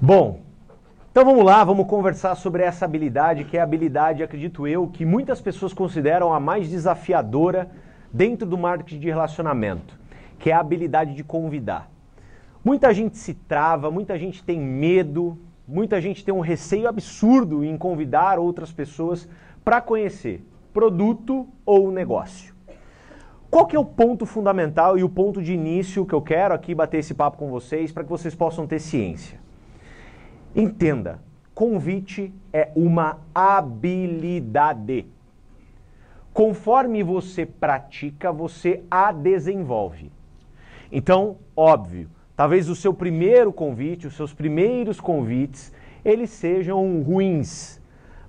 Bom, então vamos lá, vamos conversar sobre essa habilidade, que é a habilidade, acredito eu, que muitas pessoas consideram a mais desafiadora dentro do marketing de relacionamento, que é a habilidade de convidar. Muita gente se trava, muita gente tem medo, muita gente tem um receio absurdo em convidar outras pessoas para conhecer produto ou negócio. Qual que é o ponto fundamental e o ponto de início que eu quero aqui bater esse papo com vocês para que vocês possam ter ciência? Entenda, convite é uma habilidade. Conforme você pratica, você a desenvolve. Então, óbvio, talvez o seu primeiro convite, os seus primeiros convites, eles sejam ruins.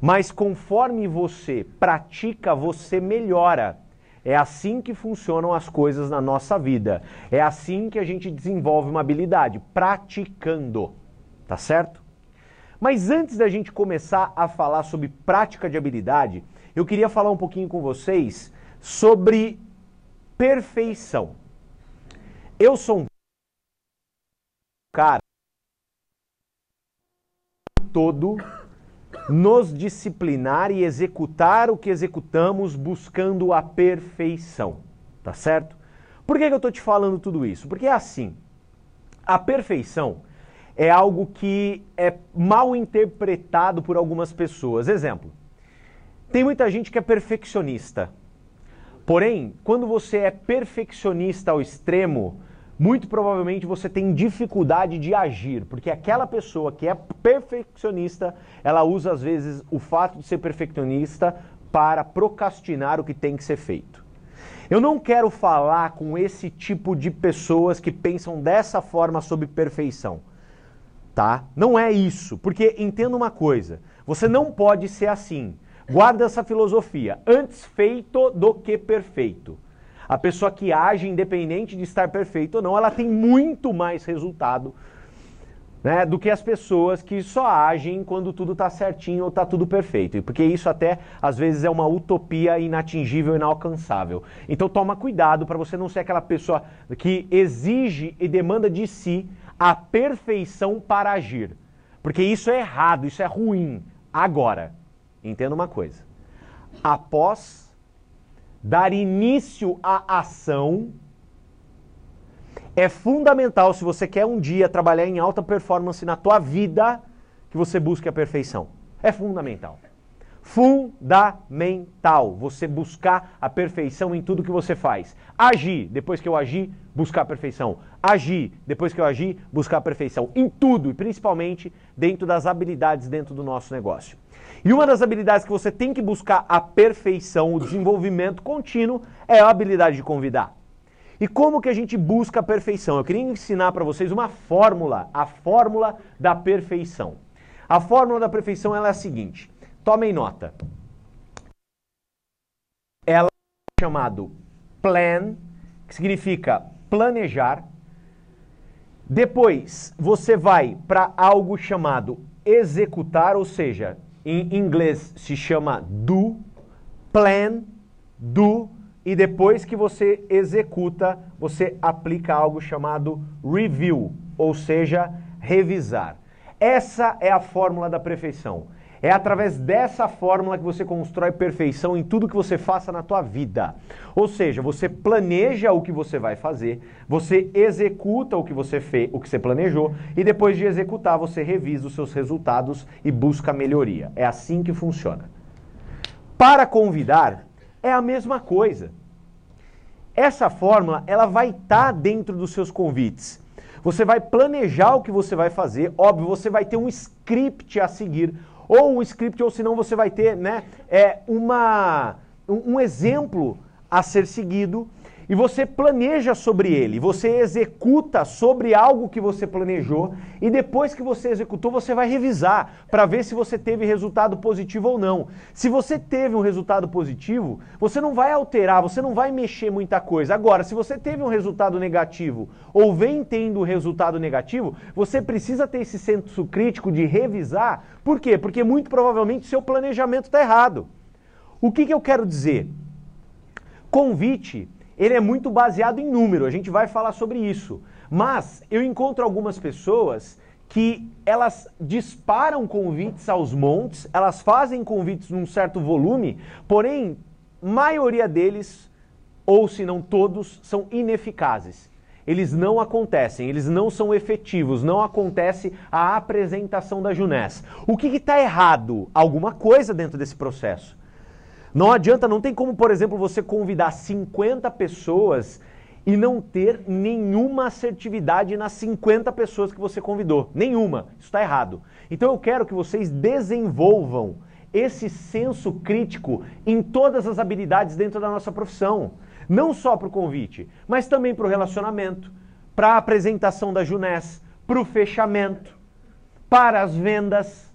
Mas conforme você pratica, você melhora. É assim que funcionam as coisas na nossa vida. É assim que a gente desenvolve uma habilidade, praticando. Tá certo? Mas antes da gente começar a falar sobre prática de habilidade, eu queria falar um pouquinho com vocês sobre perfeição. Eu sou um cara todo nos disciplinar e executar o que executamos buscando a perfeição. Tá certo? Por que, que eu estou te falando tudo isso? Porque é assim: a perfeição é algo que é mal interpretado por algumas pessoas. Exemplo: tem muita gente que é perfeccionista. Porém, quando você é perfeccionista ao extremo, muito provavelmente você tem dificuldade de agir, porque aquela pessoa que é perfeccionista, ela usa às vezes o fato de ser perfeccionista para procrastinar o que tem que ser feito. Eu não quero falar com esse tipo de pessoas que pensam dessa forma sobre perfeição, tá? Não é isso, porque entenda uma coisa, você não pode ser assim. Guarda essa filosofia, antes feito do que perfeito. A pessoa que age, independente de estar perfeito ou não, ela tem muito mais resultado né, do que as pessoas que só agem quando tudo está certinho ou está tudo perfeito. Porque isso até às vezes é uma utopia inatingível, inalcançável. Então toma cuidado para você não ser aquela pessoa que exige e demanda de si a perfeição para agir. Porque isso é errado, isso é ruim. Agora, entenda uma coisa. Após dar início à ação é fundamental se você quer um dia trabalhar em alta performance na tua vida que você busque a perfeição. É fundamental. Fundamental você buscar a perfeição em tudo que você faz. Agir, depois que eu agir, buscar a perfeição. Agir, depois que eu agir, buscar a perfeição. Em tudo e principalmente dentro das habilidades dentro do nosso negócio. E uma das habilidades que você tem que buscar a perfeição, o desenvolvimento contínuo, é a habilidade de convidar. E como que a gente busca a perfeição? Eu queria ensinar para vocês uma fórmula, a fórmula da perfeição. A fórmula da perfeição é a seguinte: tomem nota. Ela é chamado plan, que significa planejar. Depois você vai para algo chamado executar, ou seja, em inglês se chama do, plan, do, e depois que você executa, você aplica algo chamado review, ou seja, revisar. Essa é a fórmula da perfeição. É através dessa fórmula que você constrói perfeição em tudo que você faça na tua vida. Ou seja, você planeja o que você vai fazer, você executa o que você fez, o que você planejou e depois de executar você revisa os seus resultados e busca melhoria. É assim que funciona. Para convidar é a mesma coisa. Essa fórmula ela vai estar tá dentro dos seus convites. Você vai planejar o que você vai fazer, óbvio, você vai ter um script a seguir ou um script, ou senão você vai ter né, é, uma, um, um exemplo a ser seguido e você planeja sobre ele, você executa sobre algo que você planejou e depois que você executou, você vai revisar para ver se você teve resultado positivo ou não. Se você teve um resultado positivo, você não vai alterar, você não vai mexer muita coisa. Agora, se você teve um resultado negativo ou vem tendo resultado negativo, você precisa ter esse senso crítico de revisar. Por quê? Porque muito provavelmente seu planejamento está errado. O que, que eu quero dizer? Convite ele é muito baseado em número, a gente vai falar sobre isso. Mas eu encontro algumas pessoas que elas disparam convites aos montes, elas fazem convites num certo volume, porém, maioria deles, ou se não todos, são ineficazes. Eles não acontecem, eles não são efetivos, não acontece a apresentação da Junés. O que está errado? Alguma coisa dentro desse processo. Não adianta, não tem como, por exemplo, você convidar 50 pessoas e não ter nenhuma assertividade nas 50 pessoas que você convidou. Nenhuma. Isso está errado. Então eu quero que vocês desenvolvam esse senso crítico em todas as habilidades dentro da nossa profissão. Não só para o convite, mas também para o relacionamento, para a apresentação da Junés, para o fechamento, para as vendas.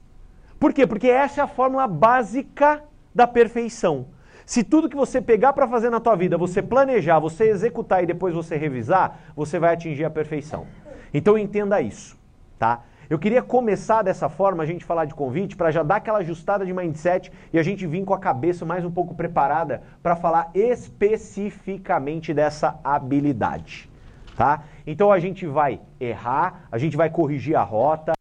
Por quê? Porque essa é a fórmula básica da perfeição. Se tudo que você pegar para fazer na tua vida, você planejar, você executar e depois você revisar, você vai atingir a perfeição. Então entenda isso, tá? Eu queria começar dessa forma, a gente falar de convite, para já dar aquela ajustada de mindset e a gente vir com a cabeça mais um pouco preparada para falar especificamente dessa habilidade, tá? Então a gente vai errar, a gente vai corrigir a rota,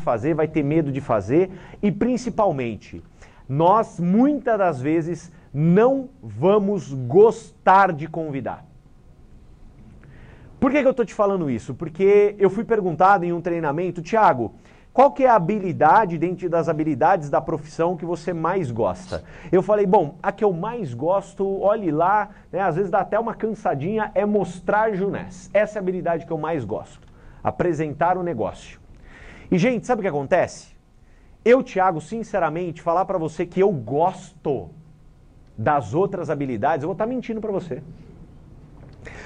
fazer, vai ter medo de fazer e principalmente nós muitas das vezes não vamos gostar de convidar. Por que, que eu estou te falando isso? Porque eu fui perguntado em um treinamento, Tiago, qual que é a habilidade dentro das habilidades da profissão que você mais gosta? Eu falei, bom, a que eu mais gosto, olhe lá, né, às vezes dá até uma cansadinha, é mostrar junés. Essa é a habilidade que eu mais gosto. Apresentar o negócio. E, gente, sabe o que acontece? Eu, Thiago, sinceramente, falar para você que eu gosto das outras habilidades, eu vou estar tá mentindo para você.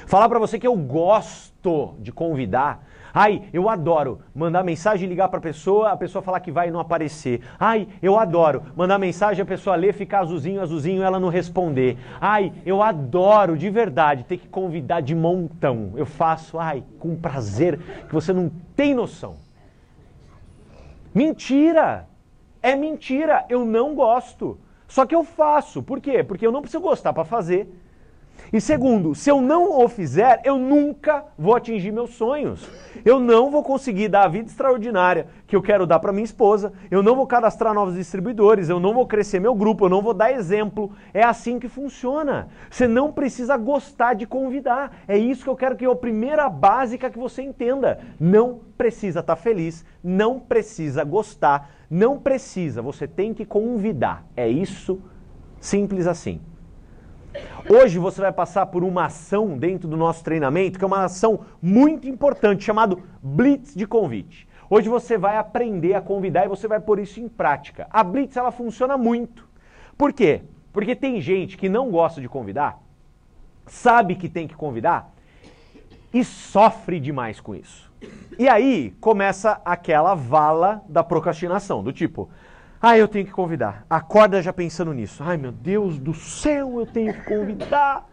Falar para você que eu gosto de convidar. Ai, eu adoro mandar mensagem ligar para a pessoa, a pessoa falar que vai e não aparecer. Ai, eu adoro mandar mensagem, a pessoa ler, ficar azulzinho, azulzinho, ela não responder. Ai, eu adoro de verdade ter que convidar de montão. Eu faço, ai, com prazer que você não tem noção. Mentira! É mentira, eu não gosto. Só que eu faço. Por quê? Porque eu não preciso gostar para fazer. E segundo, se eu não o fizer, eu nunca vou atingir meus sonhos. Eu não vou conseguir dar a vida extraordinária que eu quero dar para minha esposa. Eu não vou cadastrar novos distribuidores. Eu não vou crescer meu grupo. Eu não vou dar exemplo. É assim que funciona. Você não precisa gostar de convidar. É isso que eu quero que é a primeira básica que você entenda. Não precisa estar tá feliz. Não precisa gostar. Não precisa. Você tem que convidar. É isso. Simples assim. Hoje você vai passar por uma ação dentro do nosso treinamento, que é uma ação muito importante, chamado Blitz de convite. Hoje você vai aprender a convidar e você vai pôr isso em prática. A Blitz ela funciona muito. Por quê? Porque tem gente que não gosta de convidar, sabe que tem que convidar e sofre demais com isso. E aí começa aquela vala da procrastinação, do tipo, ah, eu tenho que convidar. Acorda já pensando nisso. Ai, meu Deus do céu, eu tenho que convidar.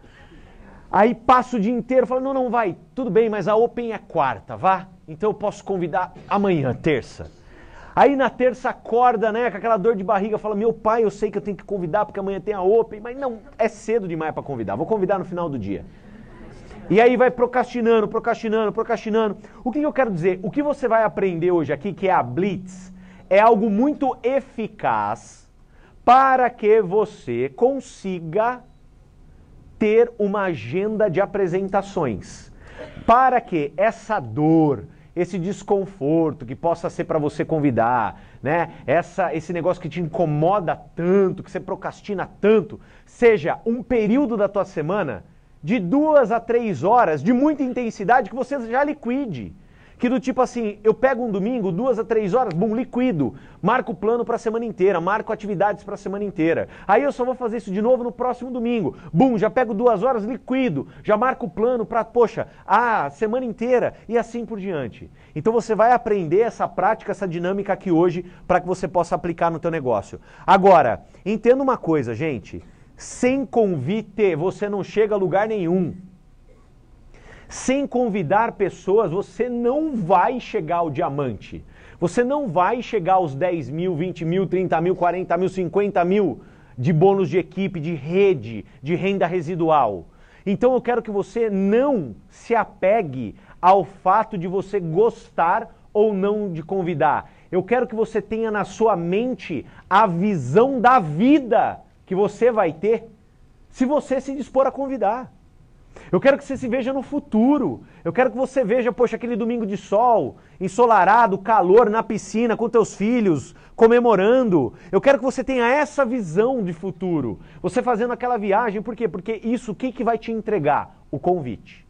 Aí passa o dia inteiro falando, não, não vai, tudo bem, mas a Open é quarta, vá. Então eu posso convidar amanhã, terça. Aí na terça acorda, né, com aquela dor de barriga, fala, meu pai, eu sei que eu tenho que convidar porque amanhã tem a Open, mas não, é cedo demais para convidar, vou convidar no final do dia. E aí vai procrastinando, procrastinando, procrastinando. O que eu quero dizer? O que você vai aprender hoje aqui, que é a Blitz, é algo muito eficaz para que você consiga ter uma agenda de apresentações. Para que essa dor, esse desconforto que possa ser para você convidar, né? Essa, esse negócio que te incomoda tanto, que você procrastina tanto, seja um período da tua semana de duas a três horas de muita intensidade que você já liquide. Que do tipo assim, eu pego um domingo, duas a três horas, bum, liquido. Marco o plano para a semana inteira, marco atividades para a semana inteira. Aí eu só vou fazer isso de novo no próximo domingo. Bum, já pego duas horas, liquido. Já marco o plano para, poxa, a semana inteira e assim por diante. Então você vai aprender essa prática, essa dinâmica aqui hoje para que você possa aplicar no teu negócio. Agora, entenda uma coisa, gente. Sem convite, você não chega a lugar nenhum sem convidar pessoas, você não vai chegar ao diamante. Você não vai chegar aos 10 mil, 20 mil, 30 mil, 40 mil, 50 mil de bônus de equipe, de rede, de renda residual. Então eu quero que você não se apegue ao fato de você gostar ou não de convidar. Eu quero que você tenha na sua mente a visão da vida que você vai ter se você se dispor a convidar. Eu quero que você se veja no futuro. Eu quero que você veja, poxa, aquele domingo de sol, ensolarado, calor na piscina com teus filhos, comemorando. Eu quero que você tenha essa visão de futuro. Você fazendo aquela viagem, por quê? Porque isso, o que, que vai te entregar? O convite.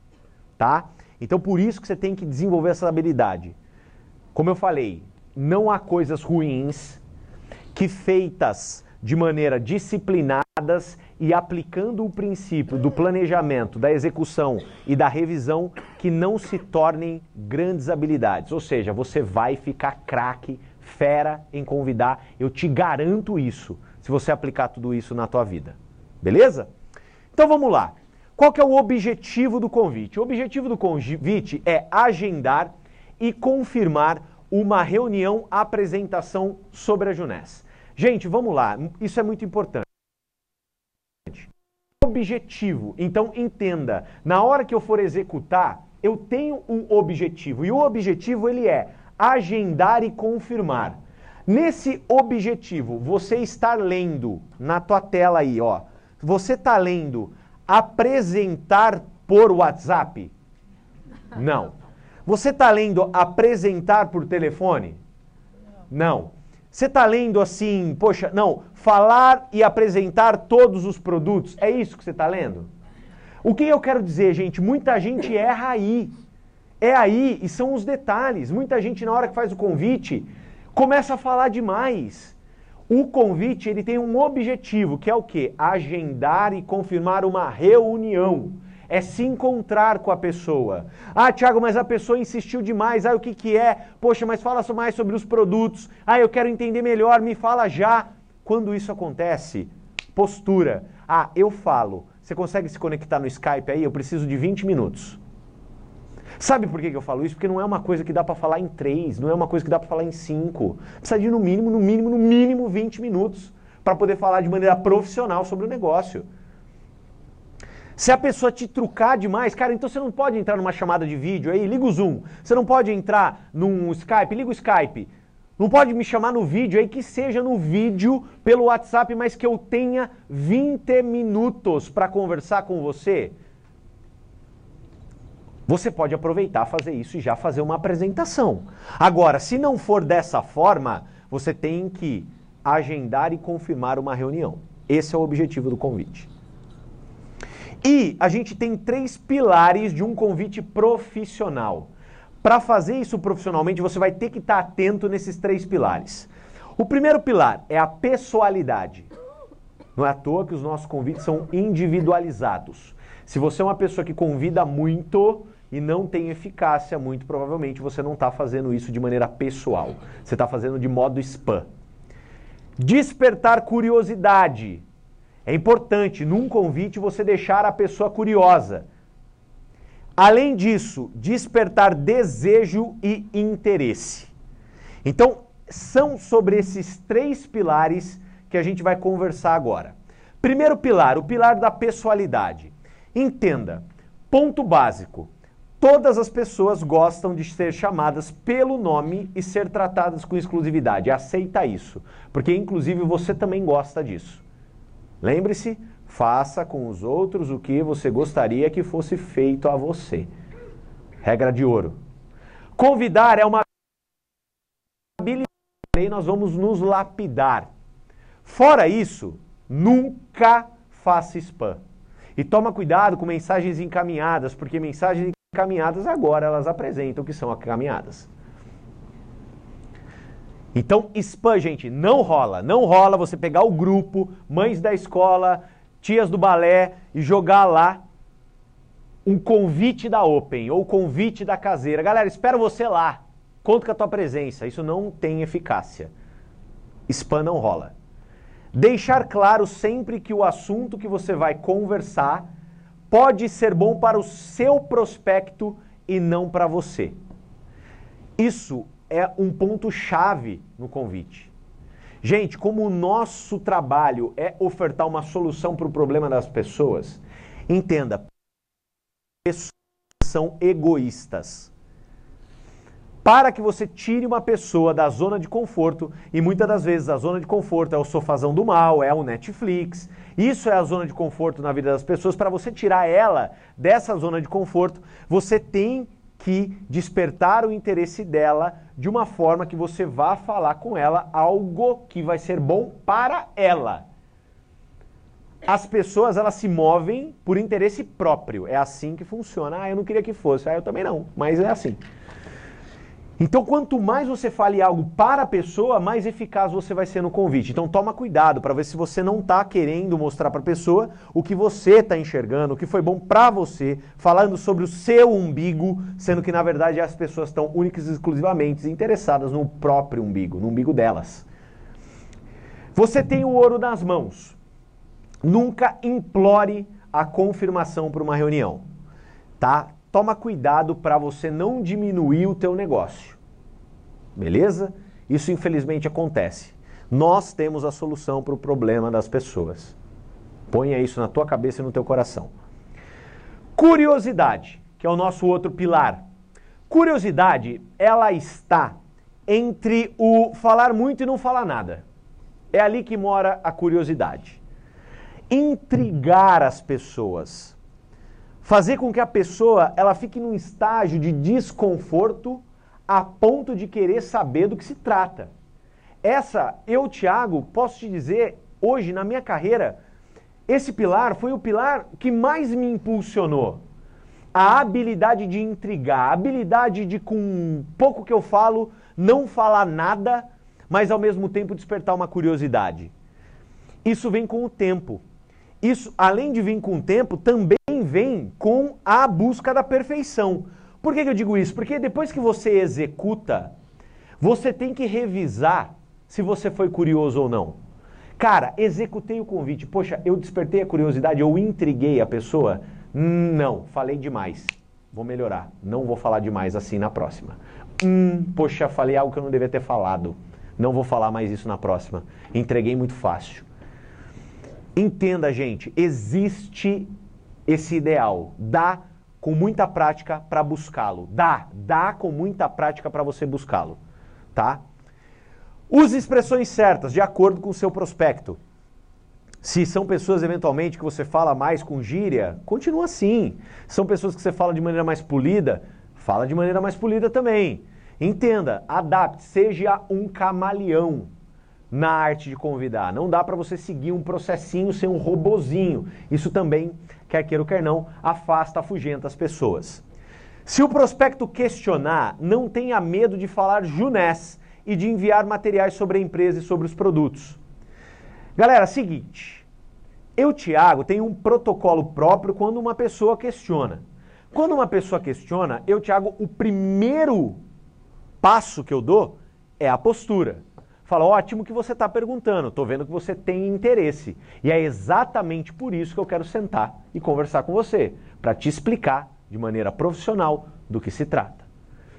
Tá? Então, por isso que você tem que desenvolver essa habilidade. Como eu falei, não há coisas ruins que feitas de maneira disciplinadas e aplicando o princípio do planejamento, da execução e da revisão que não se tornem grandes habilidades. Ou seja, você vai ficar craque, fera em convidar, eu te garanto isso, se você aplicar tudo isso na tua vida. Beleza? Então vamos lá. Qual que é o objetivo do convite? O objetivo do convite é agendar e confirmar uma reunião, apresentação sobre a Junés. Gente, vamos lá, isso é muito importante. Objetivo. Então entenda, na hora que eu for executar, eu tenho um objetivo e o objetivo ele é agendar e confirmar. Nesse objetivo, você está lendo na tua tela aí, ó. Você está lendo apresentar por WhatsApp? Não. Você está lendo apresentar por telefone? Não. Você está lendo assim, poxa, não, falar e apresentar todos os produtos, é isso que você está lendo? O que eu quero dizer, gente? Muita gente erra aí. É aí e são os detalhes. Muita gente, na hora que faz o convite, começa a falar demais. O convite ele tem um objetivo, que é o quê? Agendar e confirmar uma reunião é se encontrar com a pessoa. Ah, Tiago, mas a pessoa insistiu demais. Ah, o que, que é? Poxa, mas fala mais sobre os produtos. Ah, eu quero entender melhor, me fala já. Quando isso acontece, postura. Ah, eu falo. Você consegue se conectar no Skype aí? Eu preciso de 20 minutos. Sabe por que eu falo isso? Porque não é uma coisa que dá para falar em três, não é uma coisa que dá para falar em cinco. Precisa de no mínimo, no mínimo, no mínimo 20 minutos para poder falar de maneira profissional sobre o negócio. Se a pessoa te trucar demais, cara, então você não pode entrar numa chamada de vídeo aí, liga o Zoom. Você não pode entrar num Skype, liga o Skype. Não pode me chamar no vídeo aí, que seja no vídeo pelo WhatsApp, mas que eu tenha 20 minutos para conversar com você. Você pode aproveitar, fazer isso e já fazer uma apresentação. Agora, se não for dessa forma, você tem que agendar e confirmar uma reunião. Esse é o objetivo do convite. E a gente tem três pilares de um convite profissional. Para fazer isso profissionalmente, você vai ter que estar tá atento nesses três pilares. O primeiro pilar é a pessoalidade. Não é à toa que os nossos convites são individualizados. Se você é uma pessoa que convida muito e não tem eficácia, muito provavelmente você não está fazendo isso de maneira pessoal. Você está fazendo de modo spam. Despertar curiosidade. É importante, num convite, você deixar a pessoa curiosa. Além disso, despertar desejo e interesse. Então, são sobre esses três pilares que a gente vai conversar agora. Primeiro pilar, o pilar da pessoalidade. Entenda, ponto básico. Todas as pessoas gostam de ser chamadas pelo nome e ser tratadas com exclusividade. Aceita isso, porque inclusive você também gosta disso. Lembre-se, faça com os outros o que você gostaria que fosse feito a você. Regra de ouro. Convidar é uma habilidade nós vamos nos lapidar. Fora isso, nunca faça spam. E toma cuidado com mensagens encaminhadas, porque mensagens encaminhadas agora elas apresentam que são encaminhadas. Então, spam, gente, não rola. Não rola você pegar o grupo, mães da escola, tias do balé e jogar lá um convite da Open ou convite da caseira. Galera, espero você lá. Conto com a tua presença. Isso não tem eficácia. Spam não rola. Deixar claro sempre que o assunto que você vai conversar pode ser bom para o seu prospecto e não para você. Isso é um ponto-chave no convite. Gente, como o nosso trabalho é ofertar uma solução para o problema das pessoas, entenda, pessoas são egoístas. Para que você tire uma pessoa da zona de conforto, e muitas das vezes a zona de conforto é o sofazão do mal, é o Netflix. Isso é a zona de conforto na vida das pessoas. Para você tirar ela dessa zona de conforto, você tem que despertar o interesse dela de uma forma que você vá falar com ela algo que vai ser bom para ela. As pessoas elas se movem por interesse próprio. É assim que funciona. Ah, eu não queria que fosse. Ah, eu também não, mas é assim. Então, quanto mais você fale algo para a pessoa, mais eficaz você vai ser no convite. Então, toma cuidado para ver se você não está querendo mostrar para a pessoa o que você está enxergando, o que foi bom para você, falando sobre o seu umbigo, sendo que na verdade as pessoas estão únicas e exclusivamente interessadas no próprio umbigo, no umbigo delas. Você tem o ouro nas mãos. Nunca implore a confirmação para uma reunião, tá? toma cuidado para você não diminuir o teu negócio. Beleza? Isso infelizmente acontece. Nós temos a solução para o problema das pessoas. Ponha isso na tua cabeça e no teu coração. Curiosidade, que é o nosso outro pilar. Curiosidade, ela está entre o falar muito e não falar nada. É ali que mora a curiosidade. Intrigar as pessoas fazer com que a pessoa ela fique num estágio de desconforto a ponto de querer saber do que se trata. Essa, eu, Tiago, posso te dizer, hoje na minha carreira, esse pilar foi o pilar que mais me impulsionou. A habilidade de intrigar, a habilidade de, com pouco que eu falo, não falar nada, mas ao mesmo tempo despertar uma curiosidade. Isso vem com o tempo. Isso, além de vir com o tempo, também vem com a busca da perfeição. Por que, que eu digo isso? Porque depois que você executa, você tem que revisar se você foi curioso ou não. Cara, executei o convite. Poxa, eu despertei a curiosidade, eu intriguei a pessoa? Não, falei demais. Vou melhorar. Não vou falar demais assim na próxima. Hum, poxa, falei algo que eu não devia ter falado. Não vou falar mais isso na próxima. Entreguei muito fácil. Entenda, gente, existe esse ideal. Dá com muita prática para buscá-lo. Dá, dá com muita prática para você buscá-lo, tá? Use expressões certas de acordo com o seu prospecto. Se são pessoas eventualmente que você fala mais com gíria, continua assim. São pessoas que você fala de maneira mais polida, fala de maneira mais polida também. Entenda, adapte, seja um camaleão na arte de convidar. Não dá para você seguir um processinho sem um robozinho. Isso também, quer queira ou quer não, afasta, afugenta as pessoas. Se o prospecto questionar, não tenha medo de falar junés e de enviar materiais sobre a empresa e sobre os produtos. Galera, seguinte, eu, Tiago, tenho um protocolo próprio quando uma pessoa questiona. Quando uma pessoa questiona, eu, Tiago, o primeiro passo que eu dou é a postura. Fala, ótimo que você está perguntando, estou vendo que você tem interesse. E é exatamente por isso que eu quero sentar e conversar com você, para te explicar de maneira profissional do que se trata.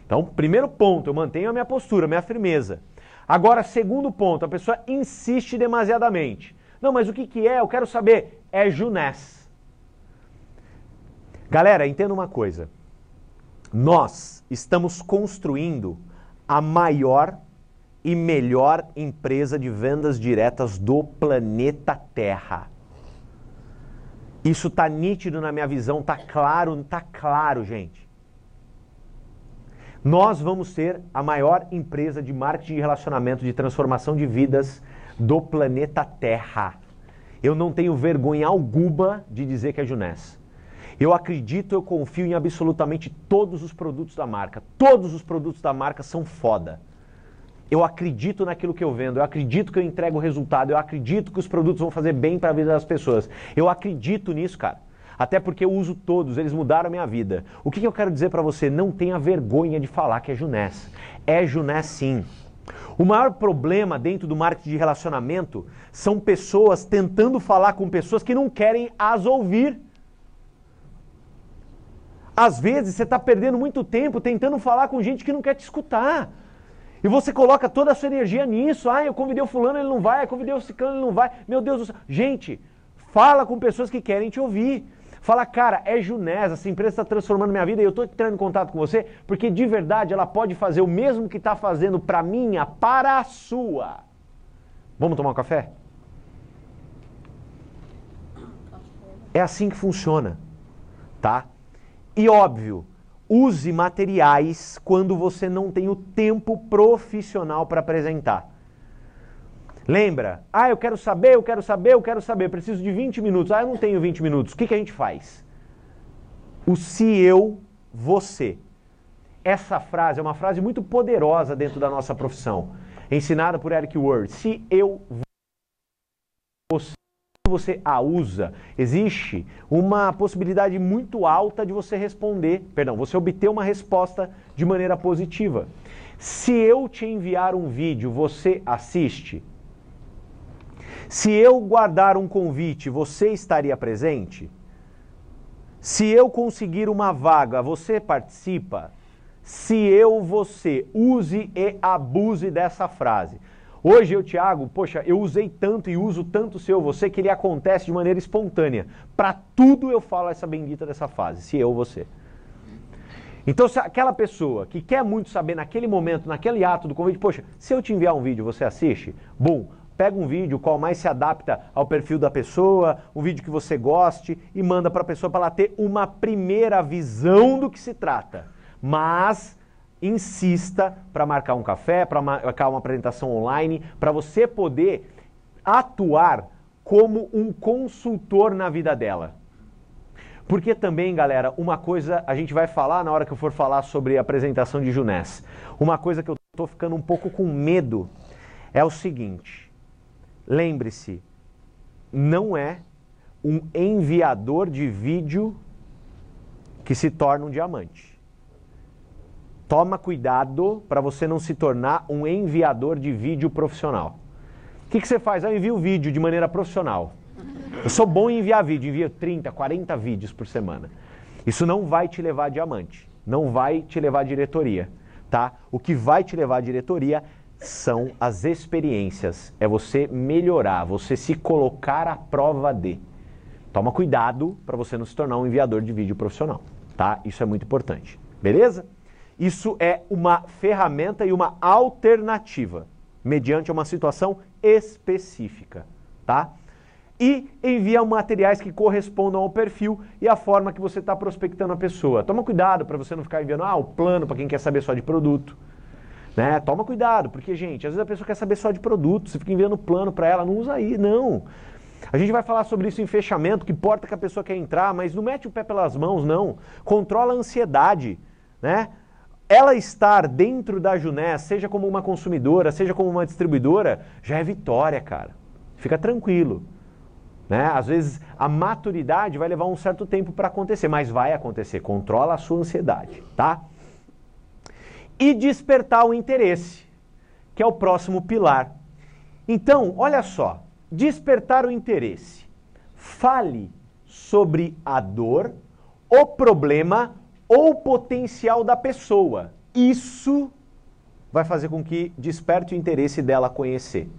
Então, primeiro ponto, eu mantenho a minha postura, a minha firmeza. Agora, segundo ponto, a pessoa insiste demasiadamente. Não, mas o que, que é? Eu quero saber. É Junés. Galera, entenda uma coisa. Nós estamos construindo a maior e melhor empresa de vendas diretas do planeta Terra. Isso tá nítido na minha visão, tá claro, tá claro, gente. Nós vamos ser a maior empresa de marketing de relacionamento, de transformação de vidas do planeta Terra. Eu não tenho vergonha alguma de dizer que é Junés. Eu acredito, eu confio em absolutamente todos os produtos da marca. Todos os produtos da marca são foda. Eu acredito naquilo que eu vendo, eu acredito que eu entrego resultado, eu acredito que os produtos vão fazer bem para a vida das pessoas. Eu acredito nisso, cara. Até porque eu uso todos, eles mudaram a minha vida. O que, que eu quero dizer para você? Não tenha vergonha de falar que é Junés. É Junés sim. O maior problema dentro do marketing de relacionamento são pessoas tentando falar com pessoas que não querem as ouvir. Às vezes você está perdendo muito tempo tentando falar com gente que não quer te escutar. E você coloca toda a sua energia nisso. Ah, eu convidei o fulano, ele não vai. Eu convidei o ciclano, ele não vai. Meu Deus do céu. Gente, fala com pessoas que querem te ouvir. Fala, cara, é Junés, essa empresa está transformando minha vida e eu estou entrando em contato com você porque de verdade ela pode fazer o mesmo que está fazendo para minha, para a sua. Vamos tomar um café? É assim que funciona, tá? E óbvio, use materiais quando você não tem o tempo profissional para apresentar. Lembra? Ah, eu quero saber, eu quero saber, eu quero saber, preciso de 20 minutos. Ah, eu não tenho 20 minutos. O que, que a gente faz? O se eu, você. Essa frase é uma frase muito poderosa dentro da nossa profissão, ensinada por Eric Ward. Se eu, você você a usa, existe uma possibilidade muito alta de você responder, perdão, você obter uma resposta de maneira positiva. Se eu te enviar um vídeo, você assiste? Se eu guardar um convite, você estaria presente? Se eu conseguir uma vaga, você participa? Se eu, você, use e abuse dessa frase. Hoje eu, Thiago, poxa, eu usei tanto e uso tanto o seu você que ele acontece de maneira espontânea. Para tudo eu falo essa bendita dessa fase, se eu, você. Então, se aquela pessoa que quer muito saber naquele momento, naquele ato do convite, poxa, se eu te enviar um vídeo, você assiste? Bom, pega um vídeo qual mais se adapta ao perfil da pessoa, um vídeo que você goste e manda para a pessoa para ela ter uma primeira visão do que se trata. Mas insista para marcar um café, para marcar uma apresentação online, para você poder atuar como um consultor na vida dela. Porque também, galera, uma coisa a gente vai falar na hora que eu for falar sobre a apresentação de Junés. Uma coisa que eu estou ficando um pouco com medo é o seguinte: lembre-se, não é um enviador de vídeo que se torna um diamante. Toma cuidado para você não se tornar um enviador de vídeo profissional. O que, que você faz? Eu envio vídeo de maneira profissional. Eu sou bom em enviar vídeo, envio 30, 40 vídeos por semana. Isso não vai te levar a diamante, não vai te levar a diretoria, tá? O que vai te levar a diretoria são as experiências, é você melhorar, você se colocar à prova de. Toma cuidado para você não se tornar um enviador de vídeo profissional, tá? Isso é muito importante. Beleza? Isso é uma ferramenta e uma alternativa, mediante uma situação específica, tá? E envia materiais que correspondam ao perfil e à forma que você está prospectando a pessoa. Toma cuidado para você não ficar enviando ah, o plano para quem quer saber só de produto. Né? Toma cuidado, porque, gente, às vezes a pessoa quer saber só de produto, você fica enviando plano para ela, não usa aí, não. A gente vai falar sobre isso em fechamento, que porta que a pessoa quer entrar, mas não mete o pé pelas mãos, não. Controla a ansiedade, né? Ela estar dentro da Junés, seja como uma consumidora, seja como uma distribuidora, já é vitória, cara. Fica tranquilo. Né? Às vezes a maturidade vai levar um certo tempo para acontecer, mas vai acontecer. Controla a sua ansiedade, tá? E despertar o interesse, que é o próximo pilar. Então, olha só, despertar o interesse. Fale sobre a dor, o problema ou potencial da pessoa. Isso vai fazer com que desperte o interesse dela conhecer.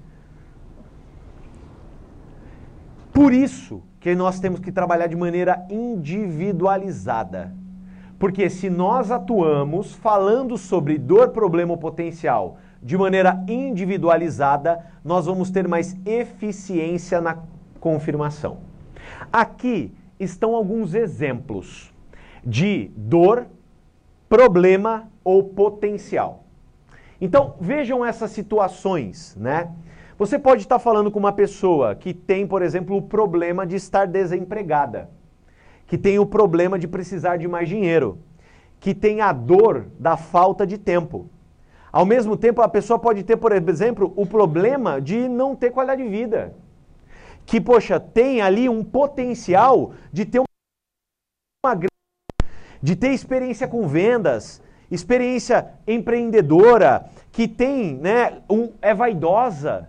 Por isso que nós temos que trabalhar de maneira individualizada. Porque se nós atuamos falando sobre dor, problema ou potencial de maneira individualizada, nós vamos ter mais eficiência na confirmação. Aqui estão alguns exemplos de dor, problema ou potencial. Então, vejam essas situações, né? Você pode estar falando com uma pessoa que tem, por exemplo, o problema de estar desempregada, que tem o problema de precisar de mais dinheiro, que tem a dor da falta de tempo. Ao mesmo tempo, a pessoa pode ter, por exemplo, o problema de não ter qualidade de vida. Que, poxa, tem ali um potencial de ter uma de ter experiência com vendas, experiência empreendedora, que tem, né, um, é vaidosa.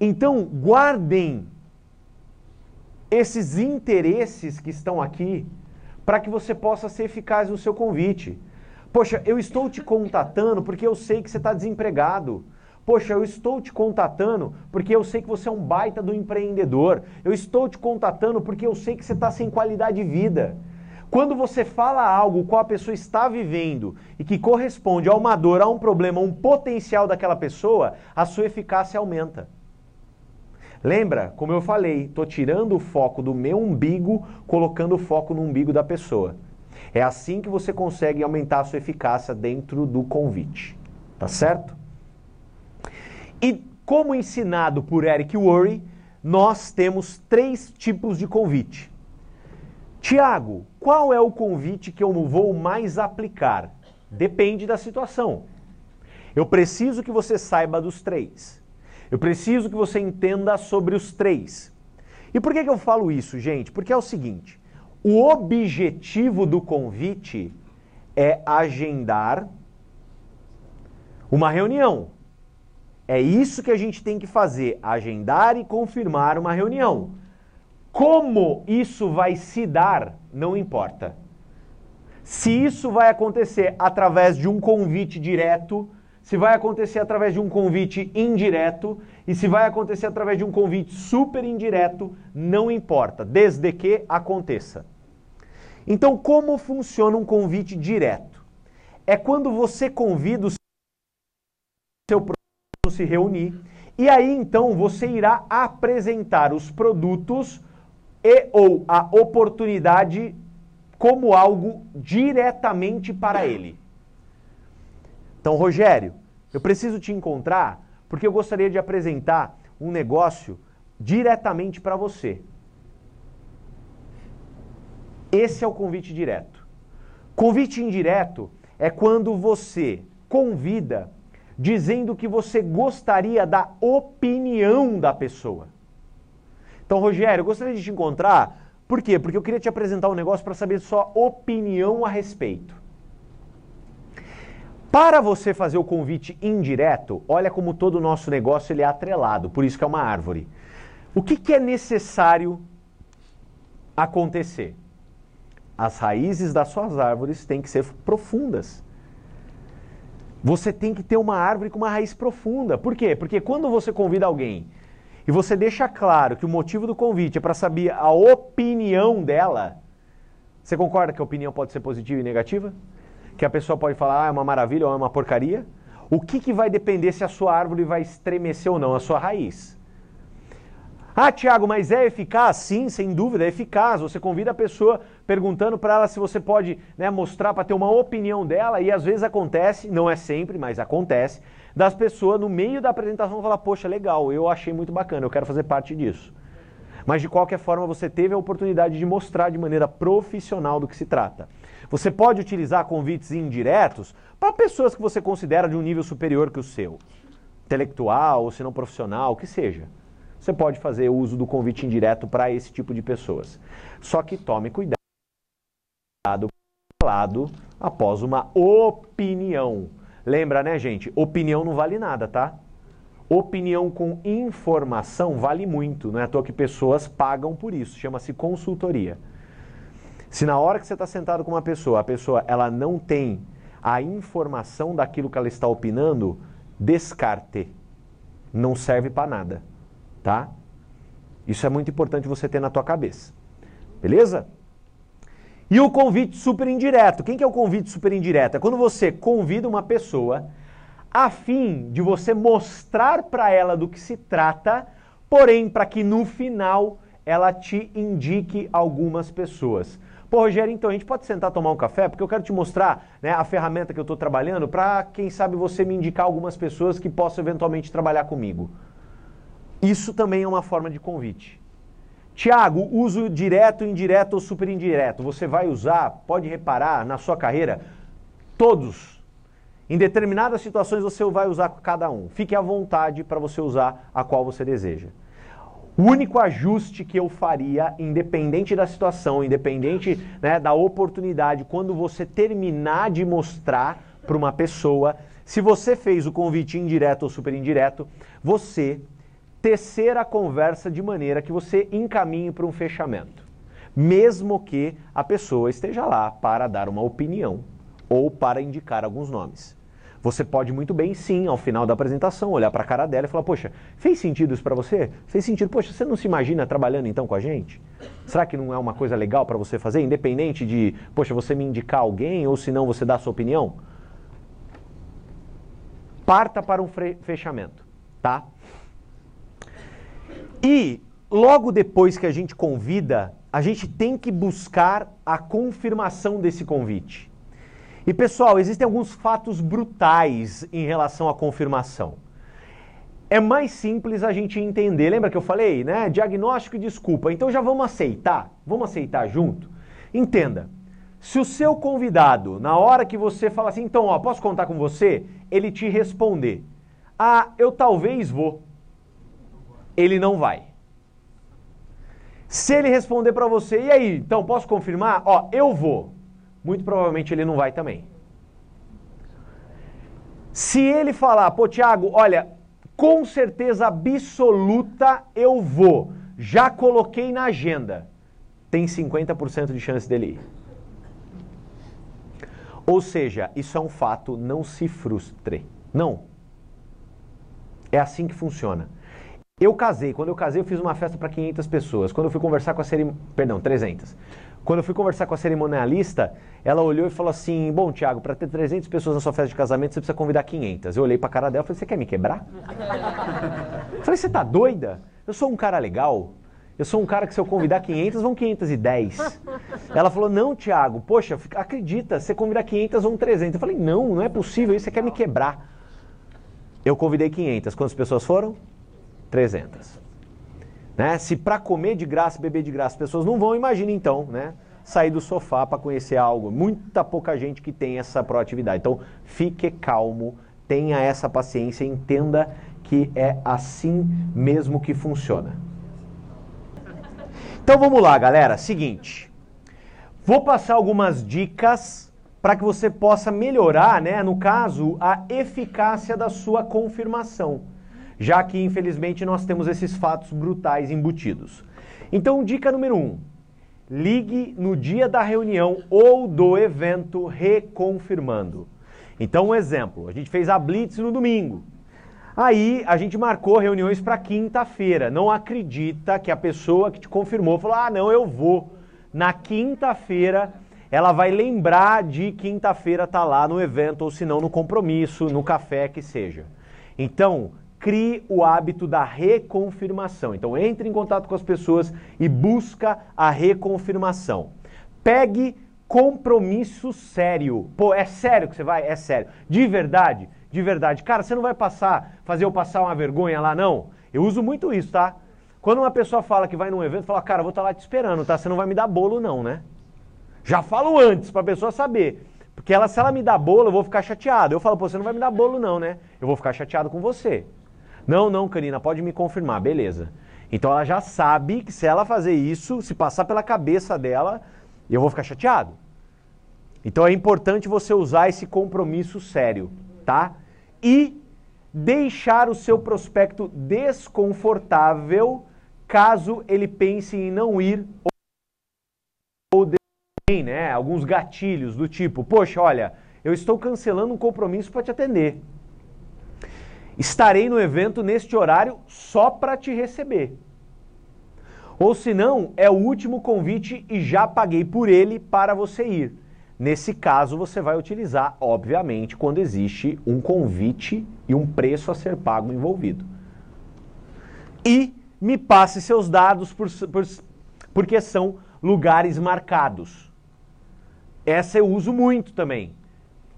Então, guardem esses interesses que estão aqui para que você possa ser eficaz no seu convite. Poxa, eu estou te contatando porque eu sei que você está desempregado. Poxa, eu estou te contatando porque eu sei que você é um baita do empreendedor. Eu estou te contatando porque eu sei que você está sem qualidade de vida. Quando você fala algo qual a pessoa está vivendo e que corresponde a uma dor, a um problema, a um potencial daquela pessoa, a sua eficácia aumenta. Lembra, como eu falei, estou tirando o foco do meu umbigo, colocando o foco no umbigo da pessoa. É assim que você consegue aumentar a sua eficácia dentro do convite. Tá certo? E como ensinado por Eric Worre, nós temos três tipos de convite. Tiago, qual é o convite que eu vou mais aplicar? Depende da situação. Eu preciso que você saiba dos três. Eu preciso que você entenda sobre os três. E por que, que eu falo isso, gente? Porque é o seguinte: o objetivo do convite é agendar uma reunião. É isso que a gente tem que fazer: agendar e confirmar uma reunião. Como isso vai se dar, não importa. Se isso vai acontecer através de um convite direto, se vai acontecer através de um convite indireto e se vai acontecer através de um convite super indireto, não importa, desde que aconteça. Então, como funciona um convite direto? É quando você convida o seu produto se reunir e aí então você irá apresentar os produtos e ou a oportunidade como algo diretamente para ele. Então, Rogério, eu preciso te encontrar porque eu gostaria de apresentar um negócio diretamente para você. Esse é o convite direto. Convite indireto é quando você convida dizendo que você gostaria da opinião da pessoa. Então, Rogério, eu gostaria de te encontrar. Por quê? Porque eu queria te apresentar um negócio para saber sua opinião a respeito. Para você fazer o convite indireto, olha como todo o nosso negócio ele é atrelado, por isso que é uma árvore. O que, que é necessário acontecer? As raízes das suas árvores têm que ser profundas. Você tem que ter uma árvore com uma raiz profunda. Por quê? Porque quando você convida alguém e você deixa claro que o motivo do convite é para saber a opinião dela, você concorda que a opinião pode ser positiva e negativa? que a pessoa pode falar, ah, é uma maravilha ou é uma porcaria. O que, que vai depender se a sua árvore vai estremecer ou não? A sua raiz. Ah, Tiago, mas é eficaz? Sim, sem dúvida, é eficaz. Você convida a pessoa perguntando para ela se você pode né, mostrar para ter uma opinião dela, e às vezes acontece, não é sempre, mas acontece, das pessoas no meio da apresentação falar, poxa, legal, eu achei muito bacana, eu quero fazer parte disso. Mas de qualquer forma, você teve a oportunidade de mostrar de maneira profissional do que se trata. Você pode utilizar convites indiretos para pessoas que você considera de um nível superior que o seu, intelectual ou se não profissional, o que seja. Você pode fazer uso do convite indireto para esse tipo de pessoas. Só que tome cuidado após uma opinião. Lembra, né, gente? Opinião não vale nada, tá? Opinião com informação vale muito. Não é à toa que pessoas pagam por isso. Chama-se consultoria. Se na hora que você está sentado com uma pessoa, a pessoa ela não tem a informação daquilo que ela está opinando, descarte. Não serve para nada, tá? Isso é muito importante você ter na tua cabeça. Beleza? E o convite super indireto. Quem que é o convite super indireto? É quando você convida uma pessoa a fim de você mostrar para ela do que se trata, porém para que no final ela te indique algumas pessoas. Pô, Rogério, então a gente pode sentar tomar um café? Porque eu quero te mostrar né, a ferramenta que eu estou trabalhando para, quem sabe, você me indicar algumas pessoas que possam eventualmente trabalhar comigo. Isso também é uma forma de convite. Tiago, uso direto, indireto ou super indireto. Você vai usar, pode reparar na sua carreira, todos. Em determinadas situações você vai usar cada um. Fique à vontade para você usar a qual você deseja. O único ajuste que eu faria, independente da situação, independente né, da oportunidade, quando você terminar de mostrar para uma pessoa, se você fez o convite indireto ou super indireto, você tecer a conversa de maneira que você encaminhe para um fechamento. Mesmo que a pessoa esteja lá para dar uma opinião ou para indicar alguns nomes. Você pode muito bem, sim, ao final da apresentação, olhar para a cara dela e falar: Poxa, fez sentido isso para você? Fez sentido? Poxa, você não se imagina trabalhando então com a gente? Será que não é uma coisa legal para você fazer, independente de, poxa, você me indicar alguém ou se não você dá a sua opinião? Parta para um fechamento, tá? E logo depois que a gente convida, a gente tem que buscar a confirmação desse convite. E pessoal, existem alguns fatos brutais em relação à confirmação. É mais simples a gente entender. Lembra que eu falei, né? Diagnóstico e desculpa. Então já vamos aceitar? Vamos aceitar junto? Entenda. Se o seu convidado, na hora que você fala assim, então, ó, posso contar com você? Ele te responder: "Ah, eu talvez vou". Ele não vai. Se ele responder para você: "E aí, então posso confirmar? Ó, eu vou" muito provavelmente ele não vai também. Se ele falar, pô, Tiago, olha, com certeza absoluta eu vou, já coloquei na agenda, tem 50% de chance dele ir. Ou seja, isso é um fato, não se frustre. Não. É assim que funciona. Eu casei, quando eu casei eu fiz uma festa para 500 pessoas. Quando eu fui conversar com a cerimônia, perdão, 300. Quando eu fui conversar com a cerimonialista, ela olhou e falou assim: Bom, Tiago, para ter 300 pessoas na sua festa de casamento, você precisa convidar 500. Eu olhei para a cara dela e falei: Você quer me quebrar? eu falei: Você tá doida? Eu sou um cara legal. Eu sou um cara que se eu convidar 500, vão 510. Ela falou: Não, Tiago, poxa, acredita, você convidar 500, vão 300. Eu falei: Não, não é possível, isso você quer me quebrar. Eu convidei 500. Quantas pessoas foram? 300. Né? Se para comer de graça, beber de graça, as pessoas não vão, imagine então, né? Sair do sofá para conhecer algo. Muita pouca gente que tem essa proatividade. Então, fique calmo, tenha essa paciência, entenda que é assim mesmo que funciona. Então vamos lá, galera. Seguinte, vou passar algumas dicas para que você possa melhorar, né, no caso, a eficácia da sua confirmação já que infelizmente nós temos esses fatos brutais embutidos. Então, dica número 1: um, ligue no dia da reunião ou do evento reconfirmando. Então, um exemplo: a gente fez a Blitz no domingo. Aí a gente marcou reuniões para quinta-feira. Não acredita que a pessoa que te confirmou falou: ah, não, eu vou. Na quinta-feira ela vai lembrar de quinta-feira estar tá lá no evento, ou se não no compromisso, no café que seja. Então, crie o hábito da reconfirmação. Então entre em contato com as pessoas e busca a reconfirmação. Pegue compromisso sério. Pô, é sério que você vai? É sério. De verdade? De verdade. Cara, você não vai passar, fazer eu passar uma vergonha lá, não? Eu uso muito isso, tá? Quando uma pessoa fala que vai num evento, fala, cara, vou estar tá lá te esperando, tá? Você não vai me dar bolo, não, né? Já falo antes, para a pessoa saber. Porque ela, se ela me dá bolo, eu vou ficar chateado. Eu falo, pô, você não vai me dar bolo, não, né? Eu vou ficar chateado com você. Não, não, Karina, pode me confirmar, beleza. Então ela já sabe que se ela fazer isso, se passar pela cabeça dela, eu vou ficar chateado. Então é importante você usar esse compromisso sério, tá? E deixar o seu prospecto desconfortável caso ele pense em não ir ou tem, né, alguns gatilhos do tipo, poxa, olha, eu estou cancelando um compromisso para te atender. Estarei no evento neste horário só para te receber. Ou se não, é o último convite e já paguei por ele para você ir. Nesse caso, você vai utilizar, obviamente, quando existe um convite e um preço a ser pago envolvido. E me passe seus dados por, por, porque são lugares marcados. Essa eu uso muito também.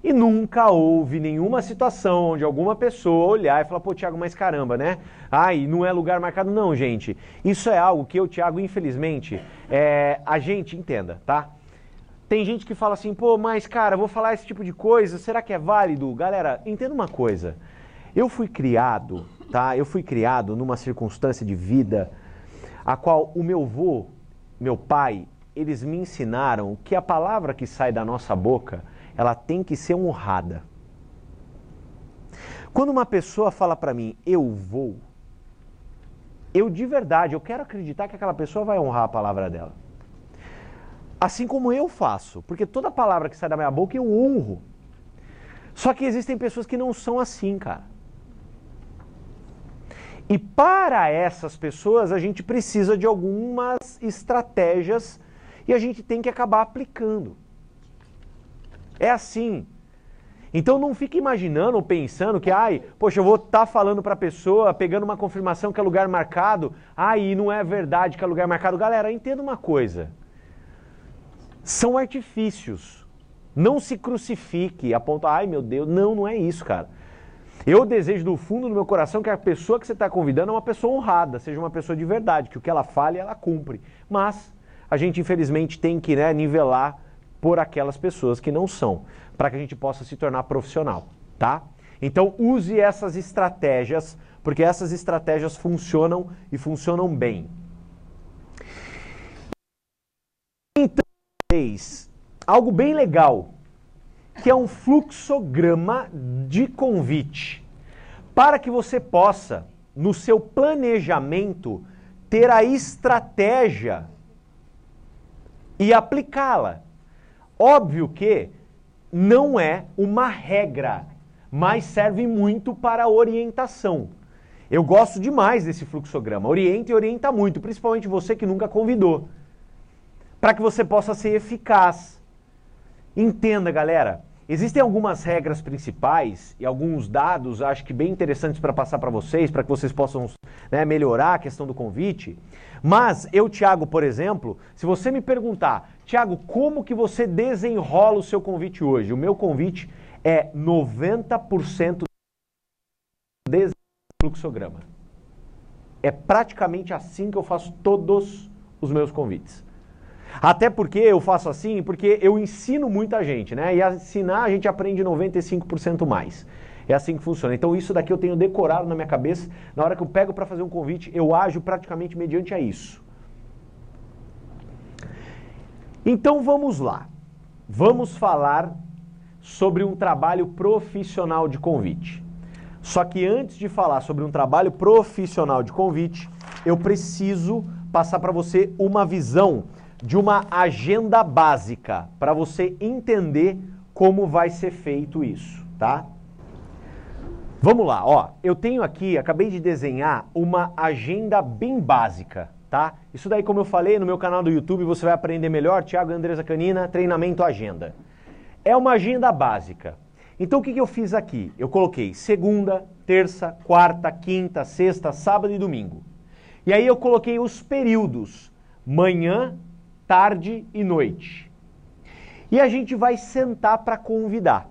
E nunca houve nenhuma situação onde alguma pessoa olhar e falar, pô, Tiago, mas caramba, né? Ai, não é lugar marcado. Não, gente. Isso é algo que eu, Tiago, infelizmente, é, a gente entenda, tá? Tem gente que fala assim, pô, mas cara, vou falar esse tipo de coisa, será que é válido? Galera, entenda uma coisa. Eu fui criado, tá? Eu fui criado numa circunstância de vida a qual o meu avô, meu pai, eles me ensinaram que a palavra que sai da nossa boca ela tem que ser honrada. Quando uma pessoa fala para mim, eu vou, eu de verdade, eu quero acreditar que aquela pessoa vai honrar a palavra dela. Assim como eu faço, porque toda palavra que sai da minha boca eu honro. Só que existem pessoas que não são assim, cara. E para essas pessoas a gente precisa de algumas estratégias e a gente tem que acabar aplicando. É assim. Então não fique imaginando ou pensando que, ai, poxa, eu vou estar tá falando para a pessoa, pegando uma confirmação que é lugar marcado, ai, não é verdade que é lugar marcado. Galera, entenda uma coisa. São artifícios. Não se crucifique a ponto, ai meu Deus, não, não é isso, cara. Eu desejo do fundo do meu coração que a pessoa que você está convidando é uma pessoa honrada, seja uma pessoa de verdade, que o que ela fale, ela cumpre. Mas a gente infelizmente tem que né, nivelar por aquelas pessoas que não são para que a gente possa se tornar profissional, tá? Então use essas estratégias, porque essas estratégias funcionam e funcionam bem. Então, algo bem legal, que é um fluxograma de convite, para que você possa, no seu planejamento, ter a estratégia e aplicá-la. Óbvio que não é uma regra, mas serve muito para orientação. Eu gosto demais desse fluxograma. Orienta e orienta muito, principalmente você que nunca convidou. Para que você possa ser eficaz. Entenda, galera. Existem algumas regras principais e alguns dados, acho que bem interessantes para passar para vocês, para que vocês possam né, melhorar a questão do convite. Mas eu, Thiago, por exemplo, se você me perguntar, Thiago, como que você desenrola o seu convite hoje? O meu convite é 90% de fluxograma. É praticamente assim que eu faço todos os meus convites. Até porque eu faço assim, porque eu ensino muita gente, né? E ensinar a gente aprende 95% mais. É assim que funciona. Então isso daqui eu tenho decorado na minha cabeça. Na hora que eu pego para fazer um convite, eu ajo praticamente mediante a isso. Então vamos lá. Vamos falar sobre um trabalho profissional de convite. Só que antes de falar sobre um trabalho profissional de convite, eu preciso passar para você uma visão de uma agenda básica para você entender como vai ser feito isso, tá? Vamos lá, ó. Eu tenho aqui, acabei de desenhar uma agenda bem básica, tá? Isso daí, como eu falei, no meu canal do YouTube você vai aprender melhor. Tiago Andresa Canina, treinamento agenda. É uma agenda básica. Então o que, que eu fiz aqui? Eu coloquei segunda, terça, quarta, quinta, sexta, sábado e domingo. E aí eu coloquei os períodos: manhã, tarde e noite. E a gente vai sentar para convidar.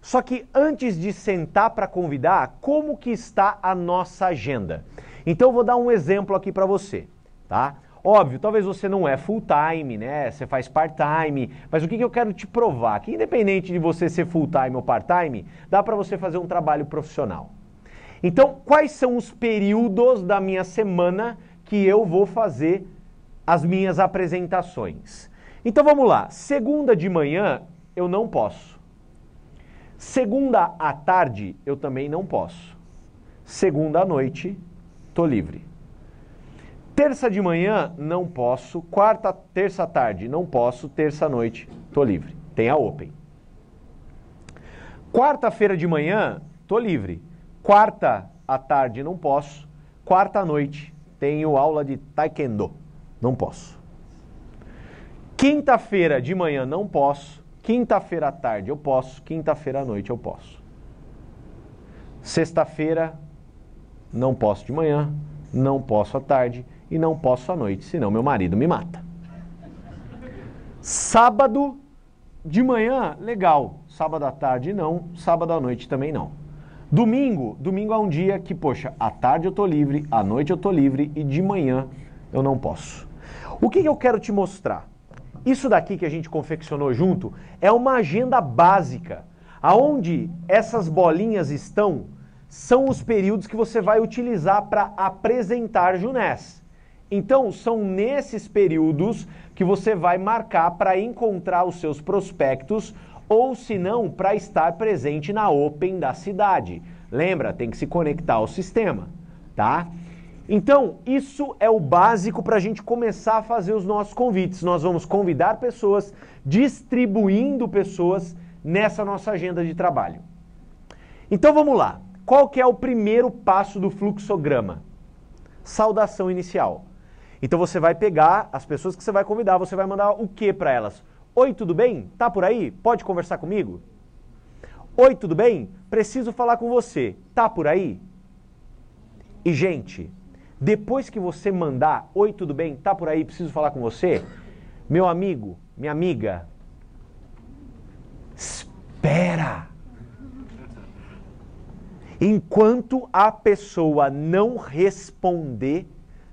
Só que antes de sentar para convidar, como que está a nossa agenda? Então vou dar um exemplo aqui para você, tá? Óbvio, talvez você não é full time, né? Você faz part time, mas o que, que eu quero te provar? Que independente de você ser full time ou part time, dá para você fazer um trabalho profissional. Então, quais são os períodos da minha semana que eu vou fazer as minhas apresentações? Então vamos lá. Segunda de manhã eu não posso. Segunda à tarde, eu também não posso. Segunda à noite, tô livre. Terça de manhã, não posso. Quarta, terça à tarde, não posso. Terça noite, tô livre. Tem a Open. Quarta-feira de manhã, tô livre. Quarta à tarde, não posso. Quarta à noite, tenho aula de Taekwondo. Não posso. Quinta-feira de manhã, não posso. Quinta-feira à tarde eu posso, quinta-feira à noite eu posso. Sexta-feira não posso de manhã, não posso à tarde e não posso à noite, senão meu marido me mata. Sábado de manhã, legal. Sábado à tarde não, sábado à noite também não. Domingo, domingo é um dia que, poxa, à tarde eu tô livre, à noite eu tô livre e de manhã eu não posso. O que, que eu quero te mostrar? Isso daqui que a gente confeccionou junto é uma agenda básica. Aonde essas bolinhas estão são os períodos que você vai utilizar para apresentar Junés. Então, são nesses períodos que você vai marcar para encontrar os seus prospectos ou, se não, para estar presente na Open da cidade. Lembra, tem que se conectar ao sistema, tá? Então, isso é o básico para a gente começar a fazer os nossos convites. Nós vamos convidar pessoas, distribuindo pessoas nessa nossa agenda de trabalho. Então vamos lá. Qual que é o primeiro passo do fluxograma? Saudação inicial. Então você vai pegar as pessoas que você vai convidar, você vai mandar o que para elas? Oi, tudo bem? Tá por aí? Pode conversar comigo? Oi, tudo bem? Preciso falar com você. Tá por aí? E gente, depois que você mandar Oi, tudo bem? Tá por aí? Preciso falar com você. Meu amigo, minha amiga, espera. Enquanto a pessoa não responder,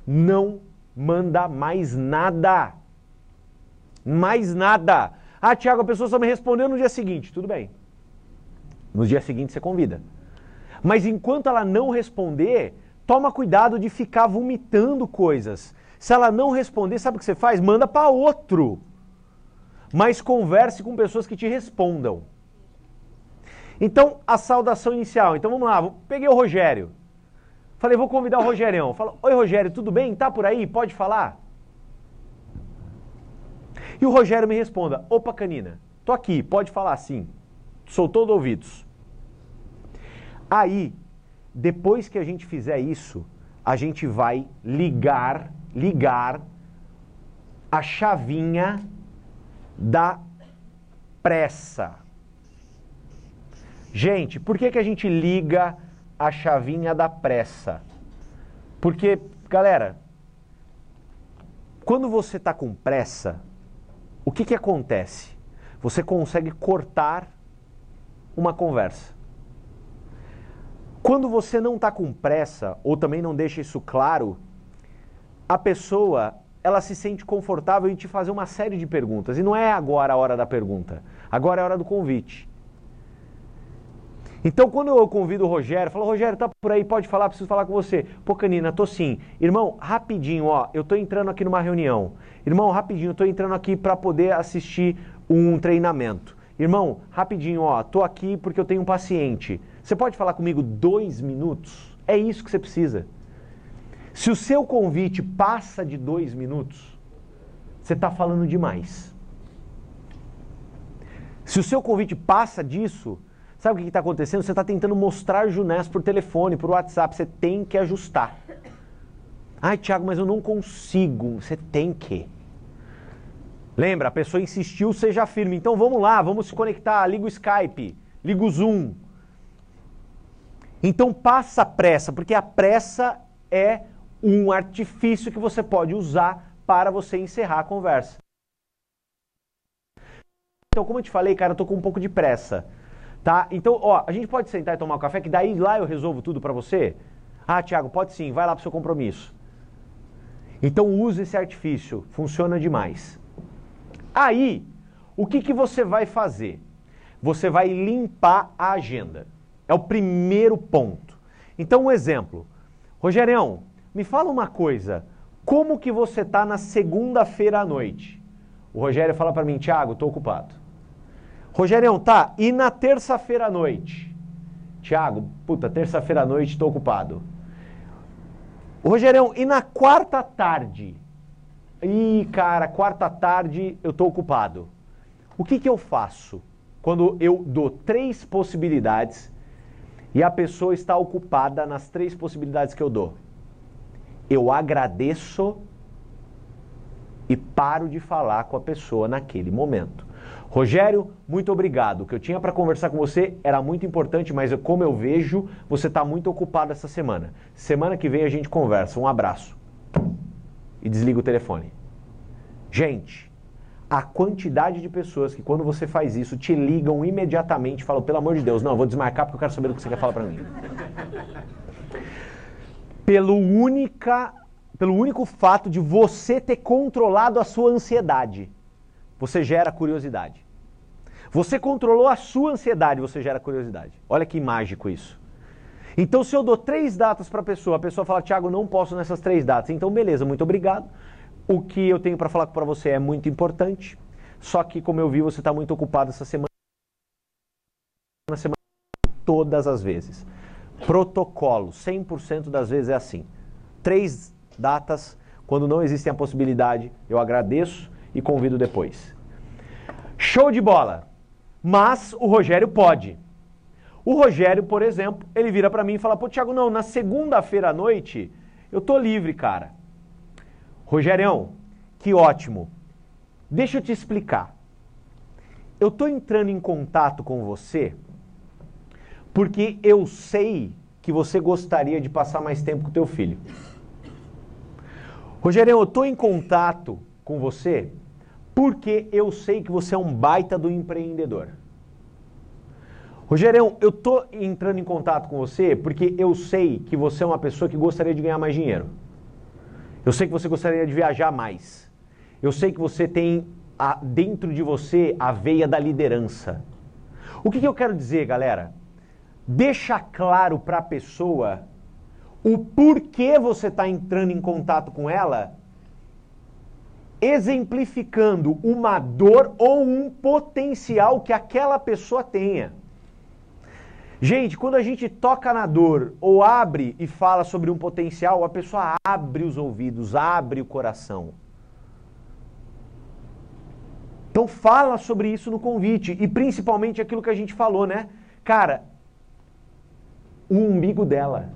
não manda mais nada. Mais nada. Ah, Tiago, a pessoa só me respondeu no dia seguinte. Tudo bem. No dia seguinte você convida. Mas enquanto ela não responder, toma cuidado de ficar vomitando coisas. Se ela não responder, sabe o que você faz? Manda para outro. Mas converse com pessoas que te respondam. Então, a saudação inicial. Então vamos lá, peguei o Rogério. Falei, vou convidar o Rogerião. Fala, oi Rogério, tudo bem? Tá por aí? Pode falar? E o Rogério me responda, opa canina, tô aqui, pode falar sim. Sou todo ouvidos. Aí, depois que a gente fizer isso, a gente vai ligar, ligar a chavinha da pressa. Gente, por que, que a gente liga a chavinha da pressa? Porque, galera, quando você está com pressa, o que, que acontece? Você consegue cortar uma conversa. Quando você não está com pressa, ou também não deixa isso claro, a pessoa ela se sente confortável em te fazer uma série de perguntas. E não é agora a hora da pergunta, agora é a hora do convite. Então, quando eu convido o Rogério, falo, Rogério, tá por aí, pode falar, preciso falar com você. Pô, Canina, tô sim. Irmão, rapidinho, ó, eu tô entrando aqui numa reunião. Irmão, rapidinho, tô entrando aqui para poder assistir um treinamento. Irmão, rapidinho, ó, tô aqui porque eu tenho um paciente. Você pode falar comigo dois minutos? É isso que você precisa. Se o seu convite passa de dois minutos, você está falando demais. Se o seu convite passa disso, Sabe o que está acontecendo? Você está tentando mostrar Junés por telefone, por WhatsApp. Você tem que ajustar. Ai, Tiago, mas eu não consigo. Você tem que. Lembra, a pessoa insistiu, seja firme. Então vamos lá, vamos se conectar. Liga o Skype, liga o Zoom. Então passa a pressa, porque a pressa é um artifício que você pode usar para você encerrar a conversa. Então, como eu te falei, cara, eu tô com um pouco de pressa. Tá? Então, ó, a gente pode sentar e tomar um café, que daí lá eu resolvo tudo para você? Ah, Tiago, pode sim, vai lá pro seu compromisso. Então use esse artifício, funciona demais. Aí, o que, que você vai fazer? Você vai limpar a agenda. É o primeiro ponto. Então, um exemplo. Rogerião, me fala uma coisa. Como que você tá na segunda-feira à noite? O Rogério fala para mim, Tiago, estou ocupado. Rogerião, tá, e na terça-feira à noite? Tiago, puta, terça-feira à noite estou ocupado. Rogerião, e na quarta tarde? Ih, cara, quarta tarde eu estou ocupado. O que, que eu faço quando eu dou três possibilidades e a pessoa está ocupada nas três possibilidades que eu dou? Eu agradeço e paro de falar com a pessoa naquele momento. Rogério, muito obrigado. O que eu tinha para conversar com você era muito importante, mas como eu vejo, você está muito ocupado essa semana. Semana que vem a gente conversa. Um abraço. E desliga o telefone. Gente, a quantidade de pessoas que quando você faz isso te ligam imediatamente e falam, pelo amor de Deus, não, vou desmarcar porque eu quero saber o que você quer falar para mim. Pelo, única, pelo único fato de você ter controlado a sua ansiedade você gera curiosidade. Você controlou a sua ansiedade, você gera curiosidade. Olha que mágico isso. Então, se eu dou três datas para a pessoa, a pessoa fala, Tiago, não posso nessas três datas. Então, beleza, muito obrigado. O que eu tenho para falar para você é muito importante. Só que, como eu vi, você está muito ocupado essa semana. Na semana todas as vezes. Protocolo, 100% das vezes é assim. Três datas, quando não existe a possibilidade, eu agradeço e convido depois. Show de bola! Mas o Rogério pode. O Rogério, por exemplo, ele vira para mim e fala: "Pô, Thiago, não, na segunda-feira à noite eu tô livre, cara". Rogerião, que ótimo. Deixa eu te explicar. Eu tô entrando em contato com você porque eu sei que você gostaria de passar mais tempo com teu filho. Rogério, eu estou em contato com você porque eu sei que você é um baita do empreendedor. Rogério, eu estou entrando em contato com você porque eu sei que você é uma pessoa que gostaria de ganhar mais dinheiro. Eu sei que você gostaria de viajar mais. Eu sei que você tem a, dentro de você a veia da liderança. O que, que eu quero dizer, galera? Deixa claro para a pessoa o porquê você está entrando em contato com ela, exemplificando uma dor ou um potencial que aquela pessoa tenha. Gente, quando a gente toca na dor ou abre e fala sobre um potencial, a pessoa abre os ouvidos, abre o coração. Então fala sobre isso no convite e principalmente aquilo que a gente falou, né? Cara, o umbigo dela.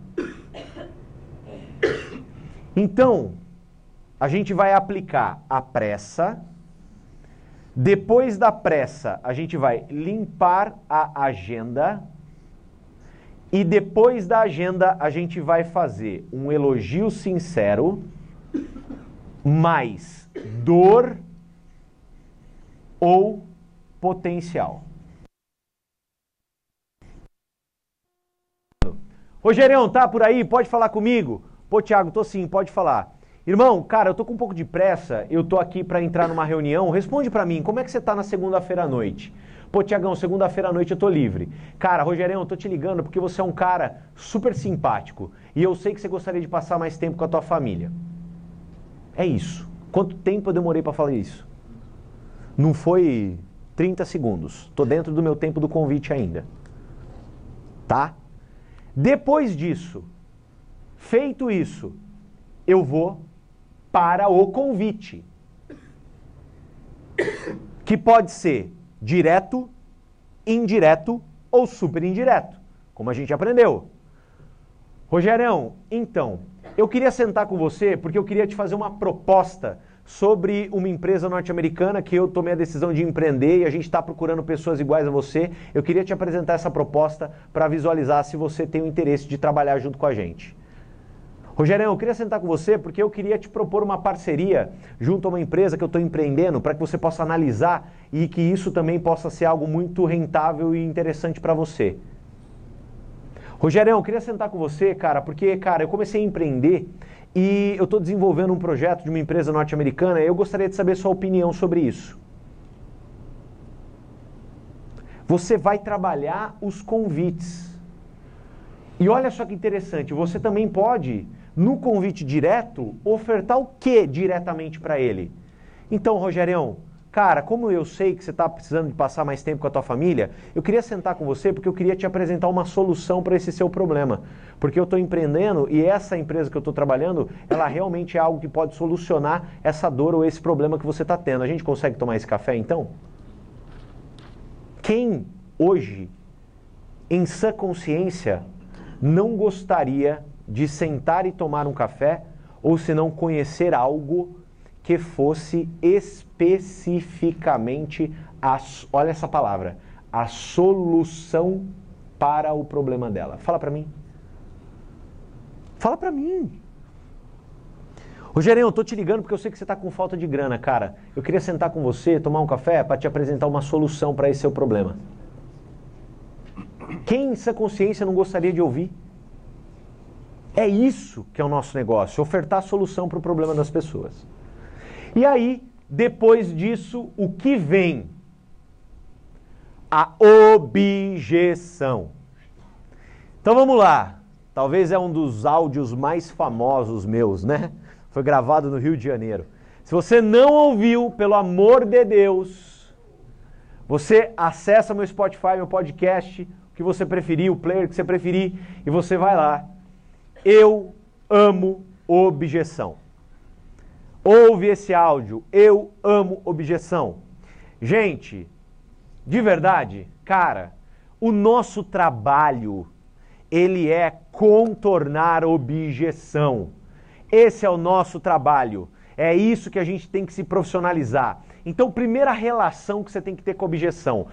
Então, a gente vai aplicar a pressa. Depois da pressa, a gente vai limpar a agenda. E depois da agenda, a gente vai fazer um elogio sincero, mais dor ou potencial. Rogerião, tá por aí? Pode falar comigo? Pô, Thiago, tô sim, pode falar. Irmão, cara, eu tô com um pouco de pressa, eu tô aqui para entrar numa reunião. Responde para mim, como é que você tá na segunda-feira à noite? Pô, Tiagão, segunda-feira à noite eu tô livre. Cara, Rogerião, eu tô te ligando porque você é um cara super simpático e eu sei que você gostaria de passar mais tempo com a tua família. É isso. Quanto tempo eu demorei para falar isso? Não foi 30 segundos. Tô dentro do meu tempo do convite ainda. Tá? Depois disso, Feito isso, eu vou para o convite. Que pode ser direto, indireto ou super indireto, como a gente aprendeu. Rogerão, então, eu queria sentar com você porque eu queria te fazer uma proposta sobre uma empresa norte-americana que eu tomei a decisão de empreender e a gente está procurando pessoas iguais a você. Eu queria te apresentar essa proposta para visualizar se você tem o interesse de trabalhar junto com a gente. Rogério, eu queria sentar com você porque eu queria te propor uma parceria junto a uma empresa que eu estou empreendendo para que você possa analisar e que isso também possa ser algo muito rentável e interessante para você. Rogério, eu queria sentar com você, cara, porque, cara, eu comecei a empreender e eu estou desenvolvendo um projeto de uma empresa norte-americana e eu gostaria de saber sua opinião sobre isso. Você vai trabalhar os convites. E olha só que interessante, você também pode no convite direto, ofertar o que diretamente para ele? Então, Rogerião, cara, como eu sei que você está precisando de passar mais tempo com a tua família, eu queria sentar com você porque eu queria te apresentar uma solução para esse seu problema. Porque eu estou empreendendo e essa empresa que eu estou trabalhando, ela realmente é algo que pode solucionar essa dor ou esse problema que você está tendo. A gente consegue tomar esse café então? Quem hoje, em sã consciência, não gostaria de sentar e tomar um café, ou se não conhecer algo que fosse especificamente a, olha essa palavra, a solução para o problema dela. Fala para mim. Fala para mim. Rogério, eu tô te ligando porque eu sei que você está com falta de grana, cara. Eu queria sentar com você, tomar um café para te apresentar uma solução para esse seu problema. Quem essa consciência não gostaria de ouvir? É isso que é o nosso negócio, ofertar solução para o problema das pessoas. E aí, depois disso, o que vem? A objeção. Então vamos lá. Talvez é um dos áudios mais famosos meus, né? Foi gravado no Rio de Janeiro. Se você não ouviu, pelo amor de Deus, você acessa meu Spotify, meu podcast, o que você preferir, o player que você preferir, e você vai lá eu amo objeção. Ouve esse áudio. Eu amo objeção. Gente, de verdade, cara, o nosso trabalho, ele é contornar objeção. Esse é o nosso trabalho. É isso que a gente tem que se profissionalizar. Então, primeira relação que você tem que ter com objeção.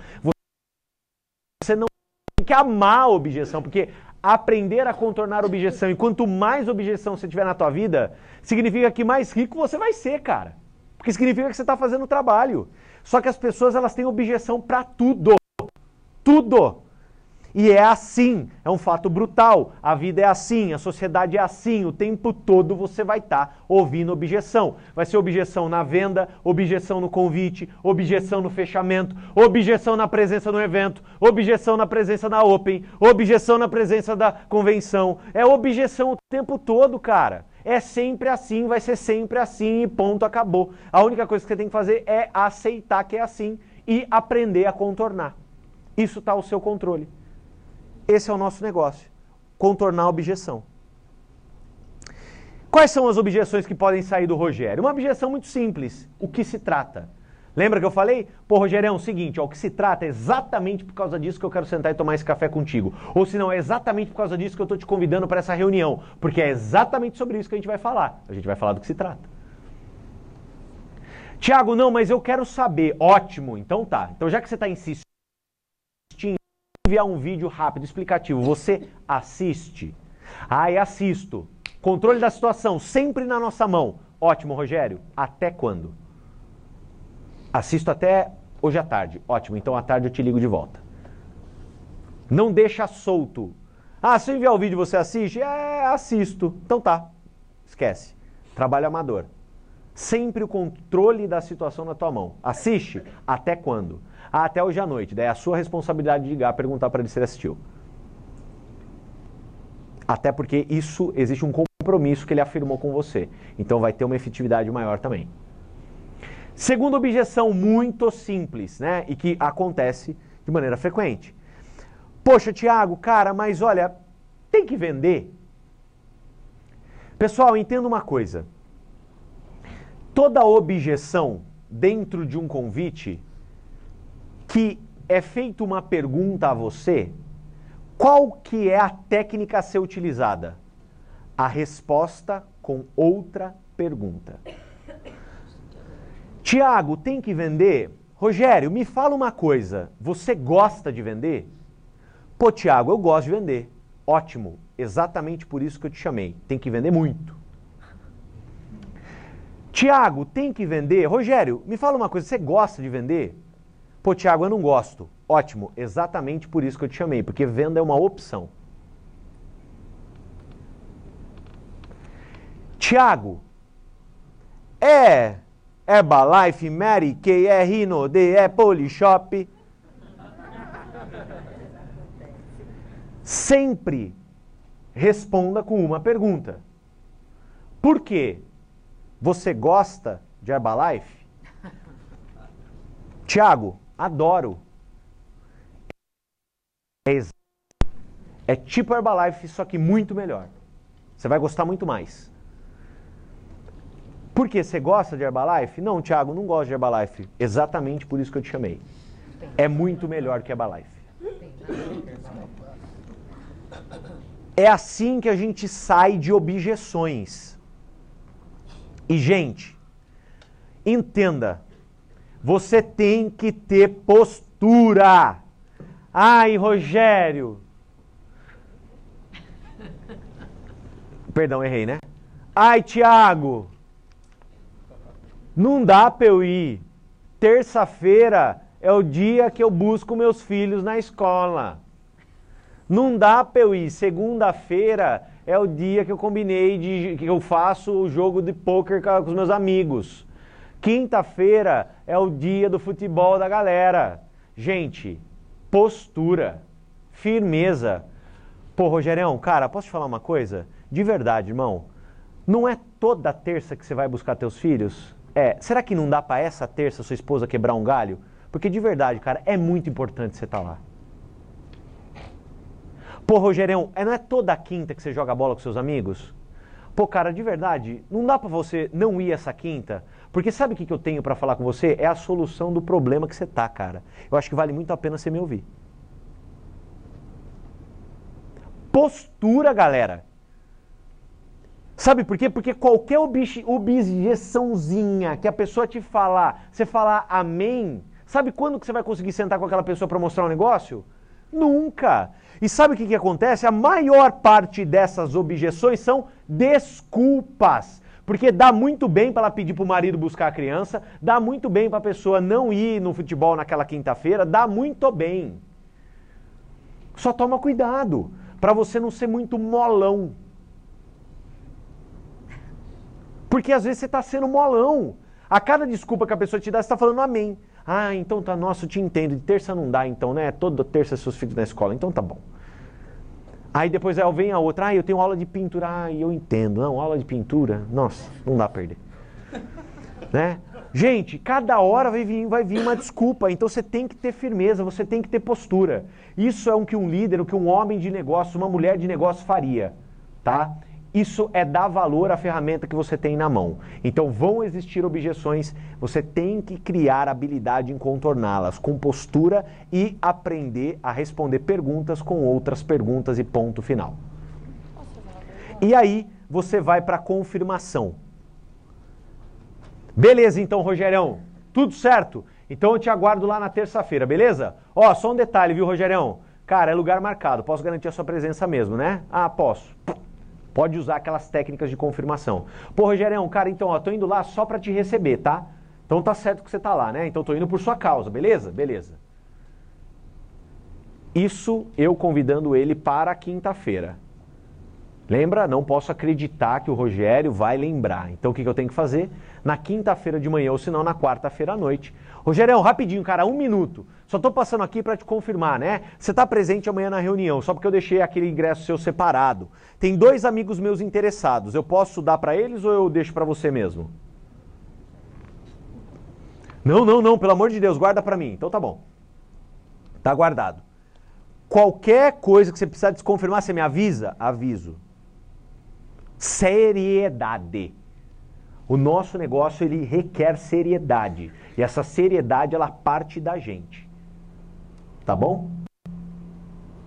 Você não tem que amar a objeção, porque aprender a contornar objeção, e quanto mais objeção você tiver na tua vida, significa que mais rico você vai ser, cara. Porque significa que você está fazendo trabalho. Só que as pessoas elas têm objeção para tudo. Tudo. E é assim, é um fato brutal. A vida é assim, a sociedade é assim. O tempo todo você vai estar tá ouvindo objeção. Vai ser objeção na venda, objeção no convite, objeção no fechamento, objeção na presença no evento, objeção na presença na Open, objeção na presença da convenção. É objeção o tempo todo, cara. É sempre assim, vai ser sempre assim e ponto, acabou. A única coisa que você tem que fazer é aceitar que é assim e aprender a contornar. Isso está ao seu controle. Esse é o nosso negócio. Contornar a objeção. Quais são as objeções que podem sair do Rogério? Uma objeção muito simples. O que se trata? Lembra que eu falei? Pô, Rogério, é o seguinte, ó, o que se trata é exatamente por causa disso que eu quero sentar e tomar esse café contigo. Ou se não, é exatamente por causa disso que eu estou te convidando para essa reunião. Porque é exatamente sobre isso que a gente vai falar. A gente vai falar do que se trata. Tiago, não, mas eu quero saber. Ótimo, então tá. Então já que você está insistindo, enviar um vídeo rápido, explicativo. Você assiste? Ah, assisto. Controle da situação, sempre na nossa mão. Ótimo, Rogério. Até quando? Assisto até hoje à tarde. Ótimo, então à tarde eu te ligo de volta. Não deixa solto. Ah, se eu enviar o vídeo você assiste? É, assisto. Então tá. Esquece. Trabalho amador. Sempre o controle da situação na tua mão. Assiste? Até quando? Até hoje à noite. Daí é a sua responsabilidade de ligar, perguntar para ele se ele assistiu. Até porque isso existe um compromisso que ele afirmou com você. Então vai ter uma efetividade maior também. Segunda objeção muito simples, né? E que acontece de maneira frequente. Poxa, Tiago, cara, mas olha, tem que vender. Pessoal, entenda uma coisa. Toda objeção dentro de um convite que é feita uma pergunta a você, qual que é a técnica a ser utilizada? A resposta com outra pergunta. Tiago, tem que vender? Rogério, me fala uma coisa. Você gosta de vender? Pô, Tiago, eu gosto de vender. Ótimo, exatamente por isso que eu te chamei. Tem que vender muito. Tiago, tem que vender? Rogério, me fala uma coisa. Você gosta de vender? Pô, Tiago, eu não gosto. Ótimo, exatamente por isso que eu te chamei, porque venda é uma opção. Tiago, é Herbalife, Mary Kay, é Rino, D, é Polishop. Sempre responda com uma pergunta. Por quê? Você gosta de Herbalife? Tiago, Adoro. É, é tipo Herbalife, só que muito melhor. Você vai gostar muito mais. Por que você gosta de Herbalife? Não, Thiago, não gosto de Herbalife. Exatamente por isso que eu te chamei. É muito melhor que Herbalife. É assim que a gente sai de objeções. E, gente, entenda, você tem que ter postura. Ai, Rogério. Perdão, errei, né? Ai, Tiago. Não dá para eu ir. Terça-feira é o dia que eu busco meus filhos na escola. Não dá para eu ir. Segunda-feira é o dia que eu combinei de que eu faço o jogo de poker com os meus amigos. Quinta-feira é o dia do futebol da galera. Gente, postura, firmeza. Pô, Rogerão, cara, posso te falar uma coisa? De verdade, irmão, não é toda terça que você vai buscar teus filhos? É, será que não dá para essa terça sua esposa quebrar um galho? Porque de verdade, cara, é muito importante você estar tá lá. Pô, Rogerão, é, não é toda quinta que você joga bola com seus amigos? Pô, cara, de verdade, não dá para você não ir essa quinta? Porque sabe o que eu tenho para falar com você? É a solução do problema que você tá, cara. Eu acho que vale muito a pena você me ouvir. Postura, galera. Sabe por quê? Porque qualquer objeçãozinha que a pessoa te falar, você falar amém, sabe quando que você vai conseguir sentar com aquela pessoa para mostrar um negócio? Nunca. E sabe o que, que acontece? A maior parte dessas objeções são desculpas. Porque dá muito bem para ela pedir para o marido buscar a criança, dá muito bem para a pessoa não ir no futebol naquela quinta-feira, dá muito bem. Só toma cuidado para você não ser muito molão. Porque às vezes você está sendo molão. A cada desculpa que a pessoa te dá, você está falando amém. Ah, então tá, nossa, eu te entendo. De terça não dá, então, né? Toda terça seus filhos na escola, então tá bom. Aí depois vem a outra, ah, eu tenho aula de pintura, ah, eu entendo. Não, aula de pintura, nossa, não dá a perder. né? Gente, cada hora vai vir, vai vir uma desculpa, então você tem que ter firmeza, você tem que ter postura. Isso é o que um líder, o que um homem de negócio, uma mulher de negócio faria, tá? Isso é dar valor à ferramenta que você tem na mão. Então vão existir objeções, você tem que criar habilidade em contorná-las com postura e aprender a responder perguntas com outras perguntas e ponto final. E aí você vai para a confirmação. Beleza, então, Rogerão, tudo certo? Então eu te aguardo lá na terça-feira, beleza? Ó, só um detalhe, viu, Rogerão? Cara, é lugar marcado, posso garantir a sua presença mesmo, né? Ah, posso. Pode usar aquelas técnicas de confirmação. Pô, Rogério, cara, então, ó, tô indo lá só para te receber, tá? Então tá certo que você tá lá, né? Então tô indo por sua causa, beleza? Beleza. Isso eu convidando ele para quinta-feira. Lembra? Não posso acreditar que o Rogério vai lembrar. Então o que, que eu tenho que fazer? Na quinta-feira de manhã ou se não na quarta-feira à noite. Rogério, rapidinho, cara, um minuto. Só estou passando aqui para te confirmar, né? Você está presente amanhã na reunião, só porque eu deixei aquele ingresso seu separado. Tem dois amigos meus interessados. Eu posso dar para eles ou eu deixo para você mesmo? Não, não, não, pelo amor de Deus, guarda para mim. Então tá bom. Tá guardado. Qualquer coisa que você precisar desconfirmar, você me avisa? Aviso. Seriedade. O nosso negócio ele requer seriedade. E essa seriedade ela parte da gente. Tá bom?